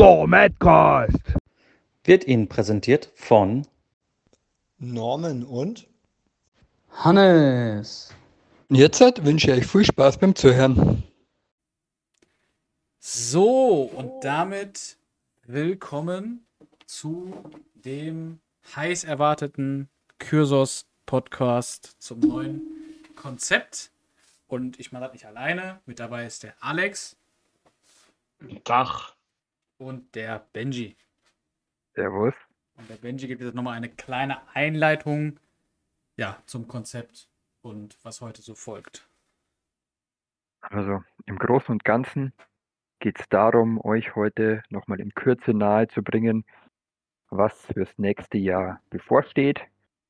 Der Madcast wird Ihnen präsentiert von Norman und Hannes. Jetzt wünsche ich euch viel Spaß beim Zuhören. So, und damit willkommen zu dem heiß erwarteten Kyrsos Podcast zum neuen Konzept. Und ich mache das nicht alleine. Mit dabei ist der Alex. Dach. Und der Benji. Servus. Und der Benji gibt jetzt nochmal eine kleine Einleitung ja, zum Konzept und was heute so folgt. Also im Großen und Ganzen geht es darum, euch heute nochmal in Kürze nahe zu bringen, was fürs nächste Jahr bevorsteht.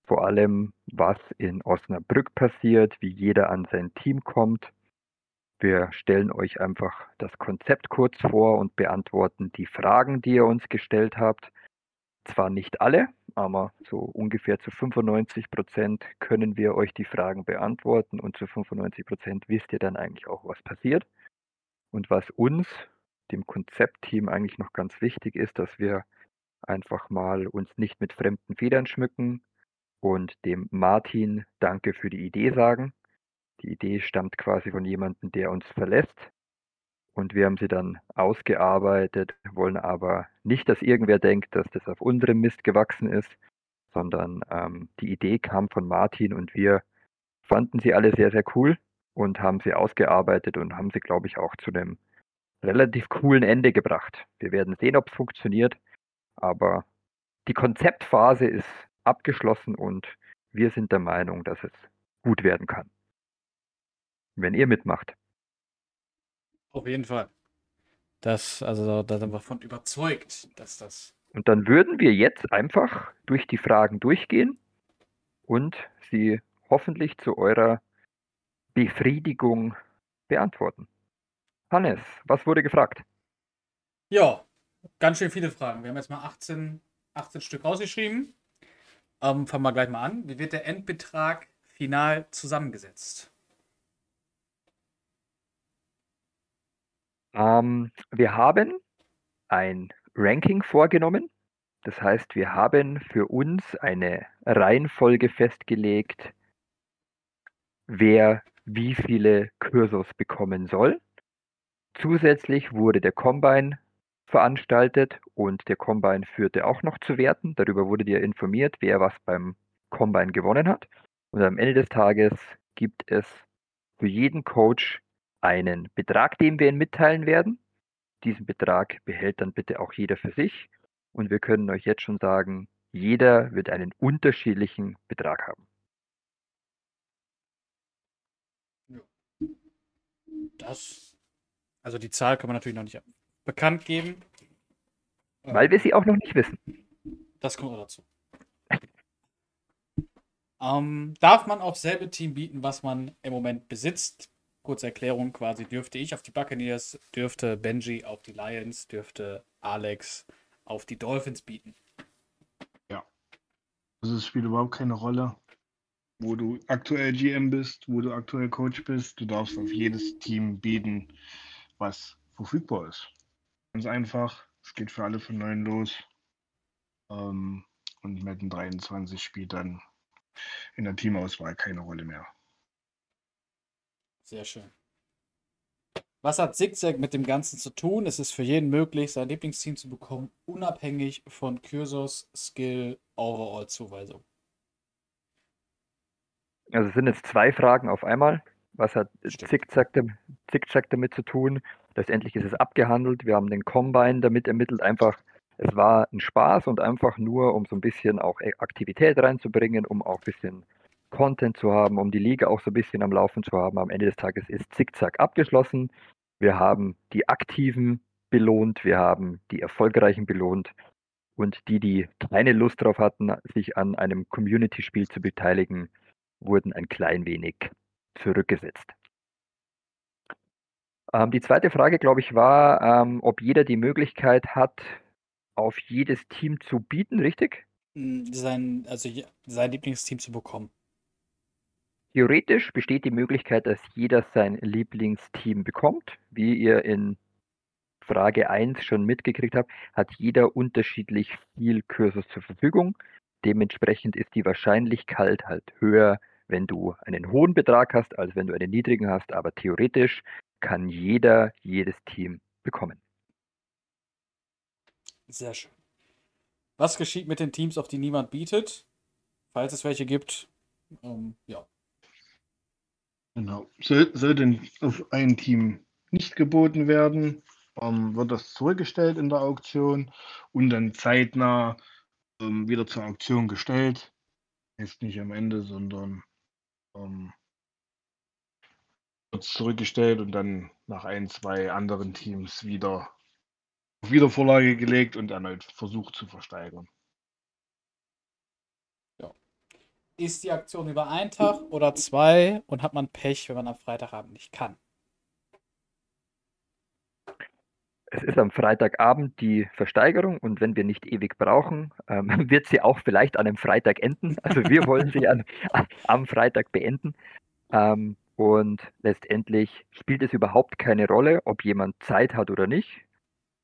Vor allem, was in Osnabrück passiert, wie jeder an sein Team kommt. Wir stellen euch einfach das Konzept kurz vor und beantworten die Fragen, die ihr uns gestellt habt. Zwar nicht alle, aber so ungefähr zu 95 Prozent können wir euch die Fragen beantworten und zu 95 Prozent wisst ihr dann eigentlich auch, was passiert. Und was uns, dem Konzeptteam, eigentlich noch ganz wichtig ist, dass wir einfach mal uns nicht mit fremden Federn schmücken und dem Martin Danke für die Idee sagen. Die Idee stammt quasi von jemandem, der uns verlässt und wir haben sie dann ausgearbeitet, wollen aber nicht, dass irgendwer denkt, dass das auf unserem Mist gewachsen ist, sondern ähm, die Idee kam von Martin und wir fanden sie alle sehr, sehr cool und haben sie ausgearbeitet und haben sie, glaube ich, auch zu einem relativ coolen Ende gebracht. Wir werden sehen, ob es funktioniert, aber die Konzeptphase ist abgeschlossen und wir sind der Meinung, dass es gut werden kann. Wenn ihr mitmacht. Auf jeden Fall. Das, also da sind wir von überzeugt, dass das. Und dann würden wir jetzt einfach durch die Fragen durchgehen und sie hoffentlich zu eurer Befriedigung beantworten. Hannes, was wurde gefragt? Ja, ganz schön viele Fragen. Wir haben jetzt mal 18, 18 Stück rausgeschrieben. Ähm, fangen wir gleich mal an. Wie wird der Endbetrag final zusammengesetzt? Ähm, wir haben ein Ranking vorgenommen. Das heißt, wir haben für uns eine Reihenfolge festgelegt, wer wie viele Kursos bekommen soll. Zusätzlich wurde der Combine veranstaltet und der Combine führte auch noch zu Werten. Darüber wurde dir informiert, wer was beim Combine gewonnen hat. Und am Ende des Tages gibt es für jeden Coach einen Betrag, den wir Ihnen mitteilen werden. Diesen Betrag behält dann bitte auch jeder für sich. Und wir können euch jetzt schon sagen, jeder wird einen unterschiedlichen Betrag haben. Das, also die Zahl kann man natürlich noch nicht bekannt geben. Weil wir sie auch noch nicht wissen. Das kommt auch dazu. Ähm, darf man auf selbe Team bieten, was man im Moment besitzt? Kurze Erklärung quasi, dürfte ich auf die Buccaneers, dürfte Benji auf die Lions, dürfte Alex auf die Dolphins bieten. Ja. Also es spielt überhaupt keine Rolle, wo du aktuell GM bist, wo du aktuell Coach bist. Du darfst auf jedes Team bieten, was verfügbar ist. Ganz einfach. Es geht für alle von neun los. Ähm, und Madden 23 spielt dann in der Teamauswahl keine Rolle mehr. Sehr schön. Was hat Zigzag mit dem Ganzen zu tun? Es ist für jeden möglich, sein Lieblingsteam zu bekommen, unabhängig von Kyrsos Skill Overall Zuweisung. Also es sind jetzt zwei Fragen auf einmal. Was hat Zickzack, Zickzack damit zu tun? Letztendlich ist es abgehandelt. Wir haben den Combine damit ermittelt. Einfach, es war ein Spaß und einfach nur, um so ein bisschen auch Aktivität reinzubringen, um auch ein bisschen Content zu haben, um die Liga auch so ein bisschen am Laufen zu haben. Am Ende des Tages ist Zickzack abgeschlossen. Wir haben die Aktiven belohnt, wir haben die Erfolgreichen belohnt und die, die keine Lust darauf hatten, sich an einem Community-Spiel zu beteiligen, wurden ein klein wenig zurückgesetzt. Ähm, die zweite Frage, glaube ich, war, ähm, ob jeder die Möglichkeit hat, auf jedes Team zu bieten, richtig? Hm, sein, also sein Lieblingsteam zu bekommen. Theoretisch besteht die Möglichkeit, dass jeder sein Lieblingsteam bekommt, wie ihr in Frage 1 schon mitgekriegt habt, hat jeder unterschiedlich viel Kursus zur Verfügung. Dementsprechend ist die Wahrscheinlichkeit halt höher, wenn du einen hohen Betrag hast, als wenn du einen niedrigen hast. Aber theoretisch kann jeder jedes Team bekommen. Sehr schön. Was geschieht mit den Teams, auf die niemand bietet? Falls es welche gibt. Ähm, ja. Genau. Soll, soll denn auf ein Team nicht geboten werden, ähm, wird das zurückgestellt in der Auktion und dann zeitnah ähm, wieder zur Auktion gestellt. Jetzt nicht am Ende, sondern ähm, wird zurückgestellt und dann nach ein, zwei anderen Teams wieder auf Wiedervorlage gelegt und erneut versucht zu versteigern. Ist die Aktion über einen Tag oder zwei und hat man Pech, wenn man am Freitagabend nicht kann? Es ist am Freitagabend die Versteigerung und wenn wir nicht ewig brauchen, ähm, wird sie auch vielleicht an einem Freitag enden. Also wir wollen sie an, am Freitag beenden. Ähm, und letztendlich spielt es überhaupt keine Rolle, ob jemand Zeit hat oder nicht.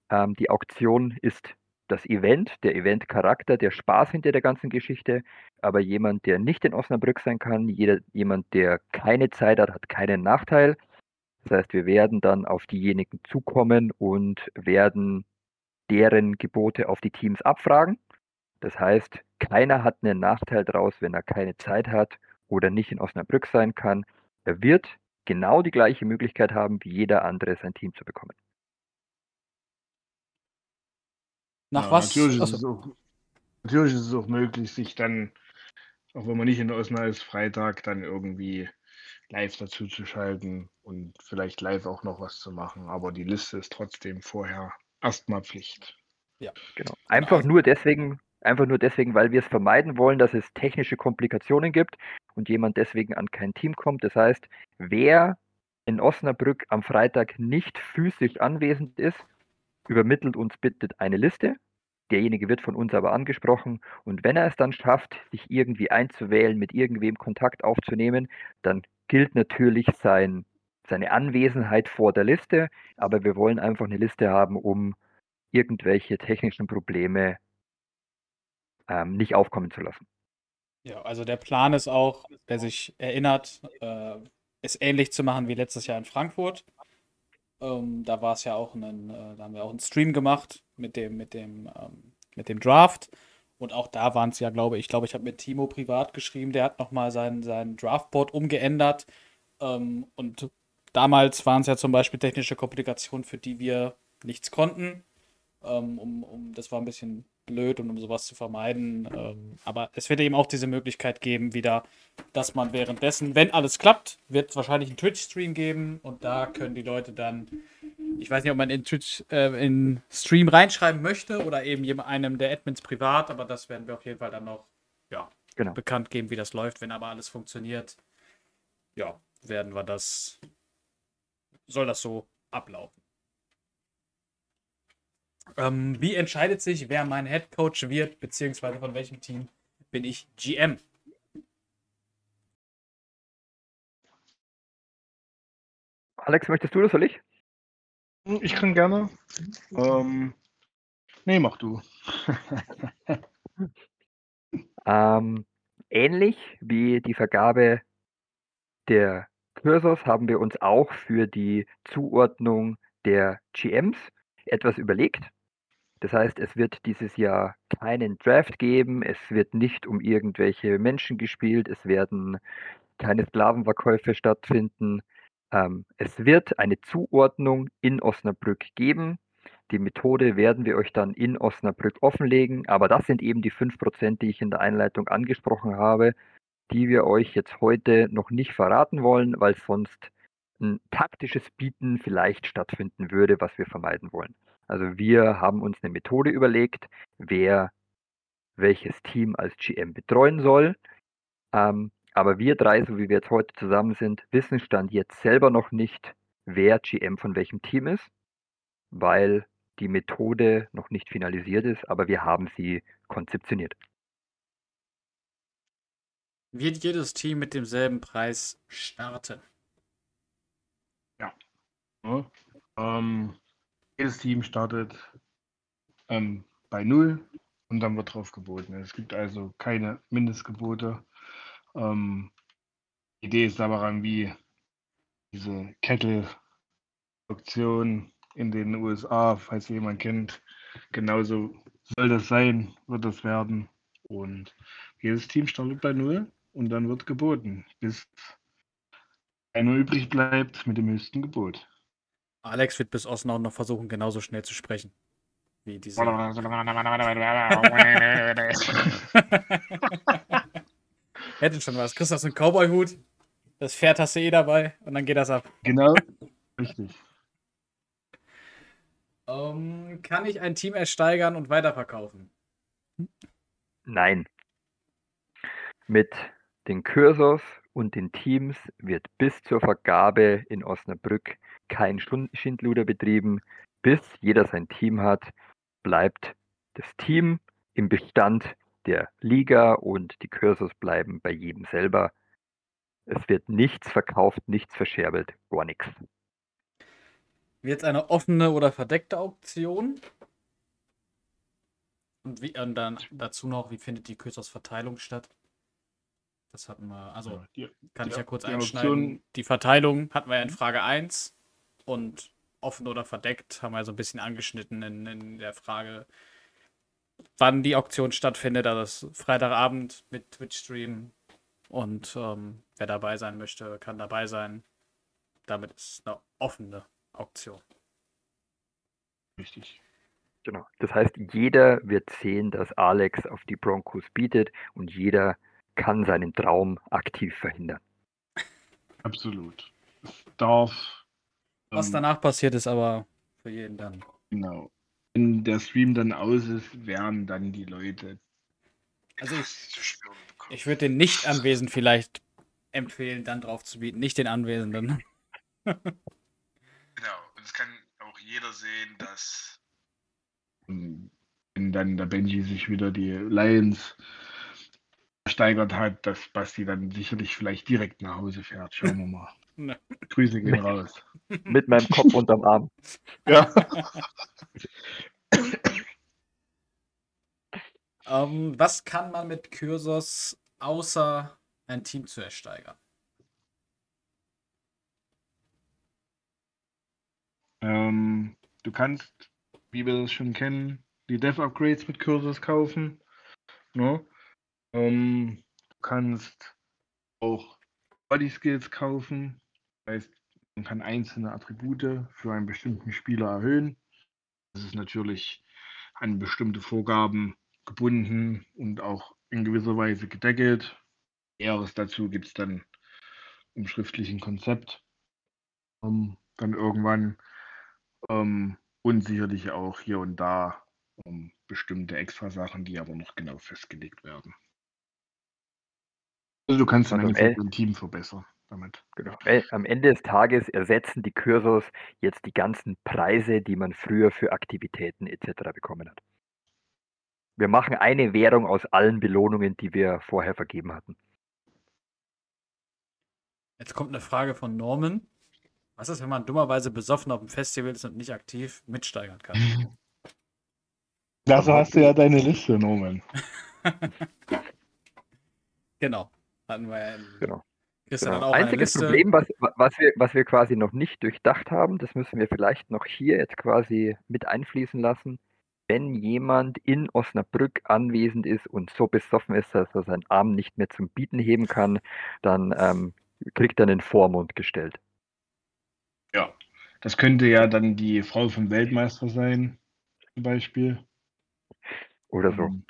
Ähm, die Auktion ist das Event, der Eventcharakter, der Spaß hinter der ganzen Geschichte. Aber jemand, der nicht in Osnabrück sein kann, jeder, jemand, der keine Zeit hat, hat keinen Nachteil. Das heißt, wir werden dann auf diejenigen zukommen und werden deren Gebote auf die Teams abfragen. Das heißt, keiner hat einen Nachteil daraus, wenn er keine Zeit hat oder nicht in Osnabrück sein kann. Er wird genau die gleiche Möglichkeit haben, wie jeder andere sein Team zu bekommen. Nach Ja, was? Natürlich ist, auch, natürlich ist es auch möglich, sich dann, auch wenn man nicht in Osnabrück ist, Freitag dann irgendwie live dazu zu schalten und vielleicht live auch noch was zu machen. Aber die Liste ist trotzdem vorher erstmal Pflicht. Genau. Einfach also- nur deswegen, einfach nur deswegen, weil wir es vermeiden wollen, dass es technische Komplikationen gibt und jemand deswegen an kein Team kommt. Das heißt, wer in Osnabrück am Freitag nicht physisch anwesend ist, übermittelt uns bitte eine Liste. Derjenige wird von uns aber angesprochen und wenn er es dann schafft, sich irgendwie einzuwählen, mit irgendwem Kontakt aufzunehmen, dann gilt natürlich sein, seine Anwesenheit vor der Liste, aber wir wollen einfach eine Liste haben, um irgendwelche technischen Probleme ähm, nicht aufkommen zu lassen. Ja, also der Plan ist auch, wer sich erinnert, äh, es ähnlich zu machen wie letztes Jahr in Frankfurt. Ähm, da war es ja auch ein, äh, da haben wir auch einen Stream gemacht mit dem, mit dem, ähm, mit dem Draft. Und auch da waren es ja, glaube ich, ich glaube, ich habe mit Timo privat geschrieben, der hat nochmal sein, sein Draftboard umgeändert. Ähm, und damals waren es ja zum Beispiel technische Komplikationen, für die wir nichts konnten. Ähm, um, um, das war ein bisschen blöd und um sowas zu vermeiden. Ähm, aber es wird eben auch diese Möglichkeit geben, wieder, dass man währenddessen, wenn alles klappt, wird es wahrscheinlich einen Twitch-Stream geben und da können die Leute dann, ich weiß nicht, ob man in Twitch, äh, in Stream reinschreiben möchte oder eben einem der Admins privat, aber das werden wir auf jeden Fall dann noch ja, Genau. bekannt geben, wie das läuft. Wenn aber alles funktioniert, ja, werden wir das, soll das so ablaufen. Ähm, wie entscheidet sich, wer mein Head Coach wird, beziehungsweise von welchem Team bin ich GM? Alex, möchtest du das soll ich? Hm, Ich kann gerne. Ähm, nee, mach du. Ähm, ähnlich wie die Vergabe der Cursors haben wir uns auch für die Zuordnung der GMs etwas überlegt. Das heißt, es wird dieses Jahr keinen Draft geben, es wird nicht um irgendwelche Menschen gespielt, es werden keine Sklavenverkäufe stattfinden. Ähm, es wird eine Zuordnung in Osnabrück geben. Die Methode werden wir euch dann in Osnabrück offenlegen, aber das sind eben die 5%, die ich in der Einleitung angesprochen habe, die wir euch jetzt heute noch nicht verraten wollen, weil sonst ein taktisches Bieten vielleicht stattfinden würde, was wir vermeiden wollen. Also wir haben uns eine Methode überlegt, wer welches Team als GM betreuen soll. Ähm, aber wir drei, so wie wir jetzt heute zusammen sind, wissen Stand jetzt selber noch nicht, wer GM von welchem Team ist, weil die Methode noch nicht finalisiert ist, aber wir haben sie konzeptioniert. Wird jedes Team mit demselben Preis starten? Ja, ähm, Jedes Team startet ähm, bei Null und dann wird drauf geboten. Es gibt also keine Mindestgebote. Ähm, die Idee ist daran, wie diese Kettle-Auktion in den USA, falls jemand kennt, genauso soll das sein, wird das werden. Und jedes Team startet bei Null und dann wird geboten, bis einer übrig bleibt mit dem höchsten Gebot. Alex wird bis Osnabrück noch versuchen, genauso schnell zu sprechen. Wie diese. Hätte schon was. Kriegst du so einen Cowboy-Hut? Das Pferd hast du eh dabei und dann geht das ab. Genau, richtig. Ähm, kann ich ein Team ersteigern und weiterverkaufen? Nein. Mit den Cursors und den Teams wird bis zur Vergabe in Osnabrück kein Schindluder betrieben. Bis jeder sein Team hat, bleibt das Team im Bestand der Liga und die Cursors bleiben bei jedem selber. Es wird nichts verkauft, nichts verscherbelt, gar nichts. Wird es eine offene oder verdeckte Auktion? Und, wie, und dann dazu noch, wie findet die Kürzers-Verteilung statt? Das hatten wir, also Ja, die, kann ich die- ja kurz die einschneiden. Auktion- Die Verteilung hatten wir ja in Frage 1 und offen oder verdeckt haben wir so ein bisschen angeschnitten in, in der Frage, wann die Auktion stattfindet. Also das ist Freitagabend mit Twitch-Stream und ähm, wer dabei sein möchte, kann dabei sein. Damit ist es eine offene Auktion. richtig. Genau. Das heißt, jeder wird sehen, dass Alex auf die Broncos bietet und jeder kann seinen Traum aktiv verhindern. Absolut. Es darf. Was ähm, danach passiert, ist aber für jeden dann. Genau. Wenn der Stream dann aus ist, werden dann die Leute Also ich, ich würde den Nicht-Anwesenden vielleicht empfehlen, dann drauf zu bieten, nicht den Anwesenden. Genau. Und es kann auch jeder sehen, dass ähm, wenn dann der Benji sich wieder die Lions steigert hat, dass Basti dann sicherlich vielleicht direkt nach Hause fährt. Schauen wir mal. Ne. Grüße gehen raus. Mit meinem Kopf unterm Arm. Ja. Ähm, was kann man mit Cursors außer ein Team zu ersteigern? Ähm, du kannst, wie wir das schon kennen, die Dev-Upgrades mit Cursors kaufen. Ne? Ähm, du kannst auch Body Skills kaufen. Das heißt, man kann einzelne Attribute für einen bestimmten Spieler erhöhen. Das ist natürlich an bestimmte Vorgaben gebunden und auch in gewisser Weise gedeckelt. Näheres dazu gibt es dann im schriftlichen Konzept. Ähm, dann irgendwann ähm, und sicherlich auch hier und da ähm, bestimmte Extrasachen, die aber noch genau festgelegt werden. Also du kannst dann Also, dein Team verbessern damit. Genau. Am Ende des Tages ersetzen die Cursors jetzt die ganzen Preise, die man früher für Aktivitäten etc. bekommen hat. Wir machen eine Währung aus allen Belohnungen, die wir vorher vergeben hatten. Jetzt kommt eine Frage von Norman. Was ist, wenn man dummerweise besoffen auf dem Festival ist und nicht aktiv mitsteigern kann? Dazu hast du ja deine Liste, Norman. genau. Hatten wir ja in Genau. Christian Genau. auch Einziges. Problem, was, was, wir, was wir quasi noch nicht durchdacht haben, das müssen wir vielleicht noch hier jetzt quasi mit einfließen lassen. Wenn jemand in Osnabrück anwesend ist und so besoffen ist, dass er seinen Arm nicht mehr zum Bieten heben kann, dann ähm, kriegt er einen Vormund gestellt. Ja. Das könnte ja dann die Frau vom Weltmeister sein, zum Beispiel. Oder so. Ähm,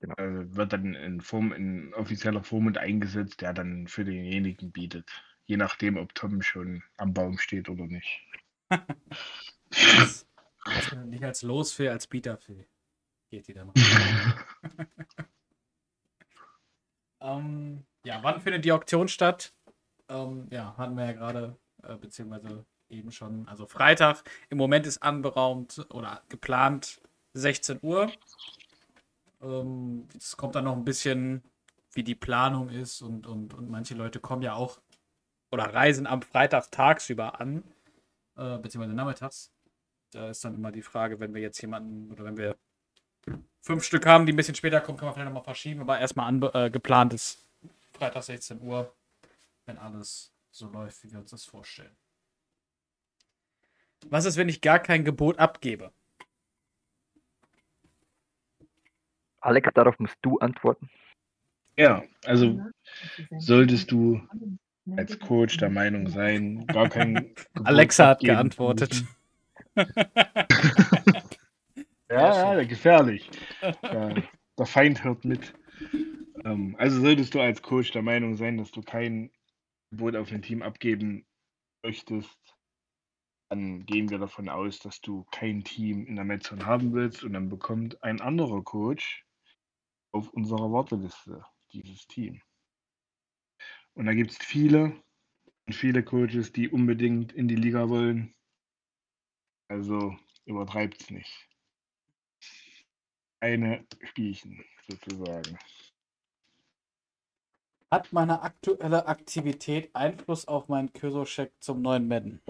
Möglich. äh, wird dann in Form, in offizieller Vormund eingesetzt, der dann für denjenigen bietet. Je nachdem, ob Tom schon am Baum steht oder nicht. Als, als, nicht als Losfee, als Bieterfee geht die dann rein. ähm, ja, wann findet die Auktion statt? Ähm, ja, hatten wir ja gerade, äh, beziehungsweise eben schon. Also Freitag. Im Moment ist anberaumt oder geplant 16 Uhr. Ähm, es kommt dann noch ein bisschen, wie die Planung ist und, und, und manche Leute kommen ja auch oder reisen am Freitag tagsüber an, äh, beziehungsweise nachmittags. Da ist dann immer die Frage, wenn wir jetzt jemanden oder wenn wir fünf Stück haben, die ein bisschen später kommen, kann man vielleicht nochmal verschieben. Aber erstmal anbe- äh, geplant ist Freitag 16 Uhr, wenn alles so läuft, wie wir uns das vorstellen. Was ist, wenn ich gar kein Gebot abgebe? Alex, darauf musst du antworten. Ja, also solltest du als Coach der Meinung sein, gar kein Alexa hat geantwortet. Ja, ja, gefährlich. Ja, der Feind hört mit. Ähm, also solltest du als Coach der Meinung sein, dass du kein Gebot auf ein Team abgeben möchtest, dann gehen wir davon aus, dass du kein Team in der Metzon haben willst und dann bekommt ein anderer Coach auf unserer Warteliste dieses Team. Und da gibt es viele viele Coaches, die unbedingt in die Liga wollen. Also übertreibt es nicht. Eine Spielchen sozusagen. Hat meine aktuelle Aktivität Einfluss auf meinen Kyso-Check zum neuen Madden?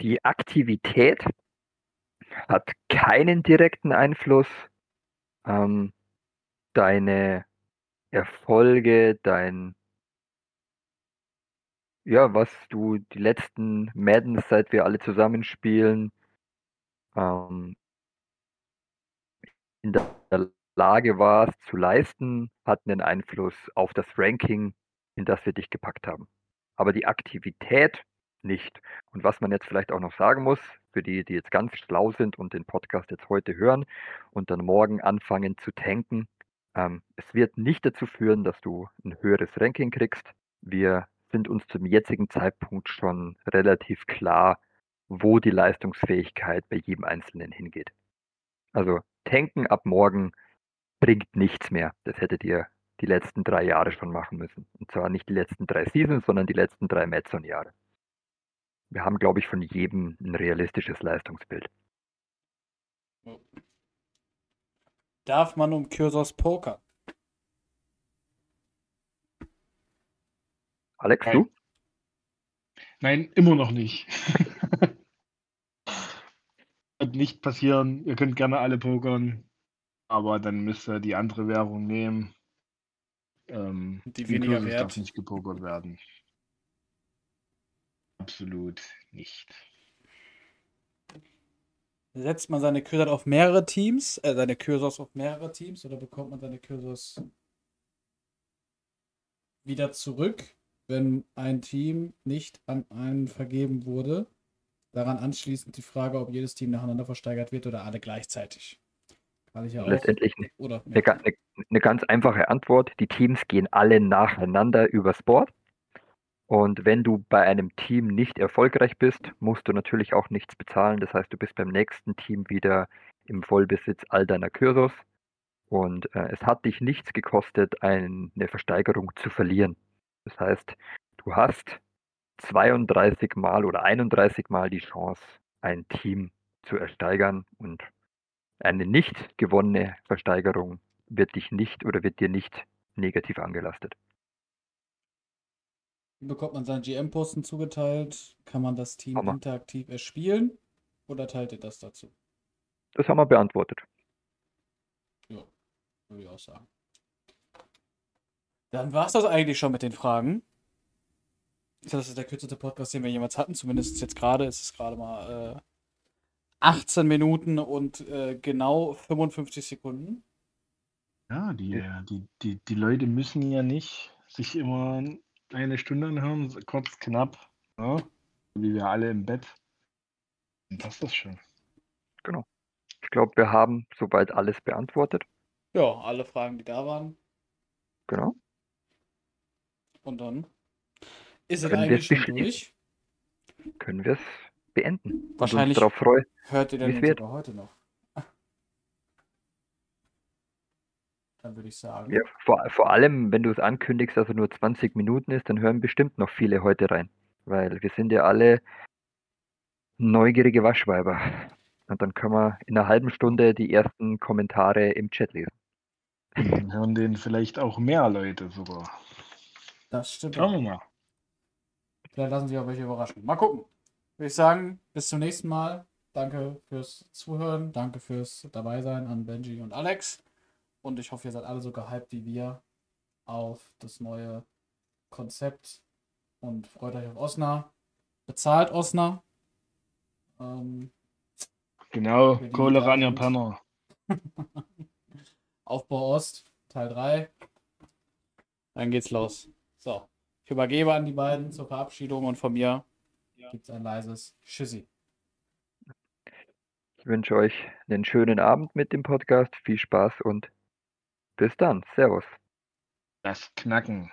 Die Aktivität hat keinen direkten Einfluss. Ähm, deine Erfolge, dein, ja, was du die letzten Maddens, seit wir alle zusammenspielen, ähm, in der Lage warst zu leisten, hat einen Einfluss auf das Ranking, in das wir dich gepackt haben. Aber die Aktivität nicht. Und was man jetzt vielleicht auch noch sagen muss, für die, die jetzt ganz schlau sind und den Podcast jetzt heute hören und dann morgen anfangen zu tanken, ähm, es wird nicht dazu führen, dass du ein höheres Ranking kriegst. Wir sind uns zum jetzigen Zeitpunkt schon relativ klar, wo die Leistungsfähigkeit bei jedem Einzelnen hingeht. Also tanken ab morgen bringt nichts mehr. Das hättet ihr die letzten drei Jahre schon machen müssen. Und zwar nicht die letzten drei Seasons, sondern die letzten drei Metzon-Jahre. Wir haben, glaube ich, von jedem ein realistisches Leistungsbild. Darf man um Kyrsos Poker? Alex, Nein. du? Nein, immer noch nicht. Wird nicht passieren. Ihr könnt gerne alle pokern, aber dann müsst ihr die andere Währung nehmen. Ähm, Die weniger wert. darf nicht gepokert werden. Absolut nicht. Setzt man seine Kyrsos auf mehrere Teams, äh, seine Kyrsos auf mehrere Teams oder bekommt man seine Kyrsos wieder zurück, wenn ein Team nicht an einen vergeben wurde? Daran anschließend die Frage, ob jedes Team nacheinander versteigert wird oder alle gleichzeitig. Kann ich ja auch. Letztendlich eine, eine, eine ganz einfache Antwort. Die Teams gehen alle nacheinander übers Board. Und wenn du bei einem Team nicht erfolgreich bist, musst du natürlich auch nichts bezahlen. Das heißt, du bist beim nächsten Team wieder im Vollbesitz all deiner Kyrsos. Und äh, es hat dich nichts gekostet, ein, eine Versteigerung zu verlieren. Das heißt, du hast 32 Mal oder 31 Mal die Chance, ein Team zu ersteigern und eine nicht gewonnene Versteigerung wird dich nicht oder wird dir nicht negativ angelastet. Bekommt man seinen GM-Posten zugeteilt? Kann man das Team Hammer. interaktiv erspielen? Oder teilt ihr das dazu? Das haben wir beantwortet. Ja, würde ich auch sagen. Dann war es das eigentlich schon mit den Fragen. Das ist der kürzeste Podcast, den wir jemals hatten. Zumindest jetzt gerade. Es ist gerade mal äh, 18 Minuten und äh, genau 55 Sekunden. Ja, die, äh, die, die, die Leute müssen ja nicht sich immer eine Stunde anhören, kurz, knapp, ne? wie wir alle im Bett. Dann passt das schon. Ich glaube, wir haben soweit alles beantwortet. Ja, alle Fragen, die da waren. Genau. Und dann ist es eigentlich schon durch. Können wir es beenden. Wahrscheinlich- uns darauf freuen. Hört ihr denn sogar heute noch? Würde ich sagen. Ja, vor, vor allem, wenn du es ankündigst, dass er nur 20 Minuten ist, dann hören bestimmt noch viele heute rein. Weil wir sind ja alle neugierige Waschweiber. Und dann können wir in einer halben Stunde die ersten Kommentare im Chat lesen. Dann hören den vielleicht auch mehr Leute sogar. Das stimmt. Schauen wir mal. Vielleicht lassen sich auch welche überraschen. Mal gucken. Würde ich sagen, bis zum nächsten Mal. Danke fürs Zuhören. Danke fürs Dabeisein an Benji und Alex. Und ich hoffe, ihr seid alle so gehypt wie wir auf das neue Konzept und freut euch auf Osna. Bezahlt Osna. Ähm, Genau, Kohle ran. Penner. Aufbau Ost, Teil 3. Dann geht's los. So, ich übergebe an die beiden zur Verabschiedung und von mir gibt's ein leises Tschüssi. Ich wünsche euch einen schönen Abend mit dem Podcast. Viel Spaß und bis dann. Servus. Das Knacken.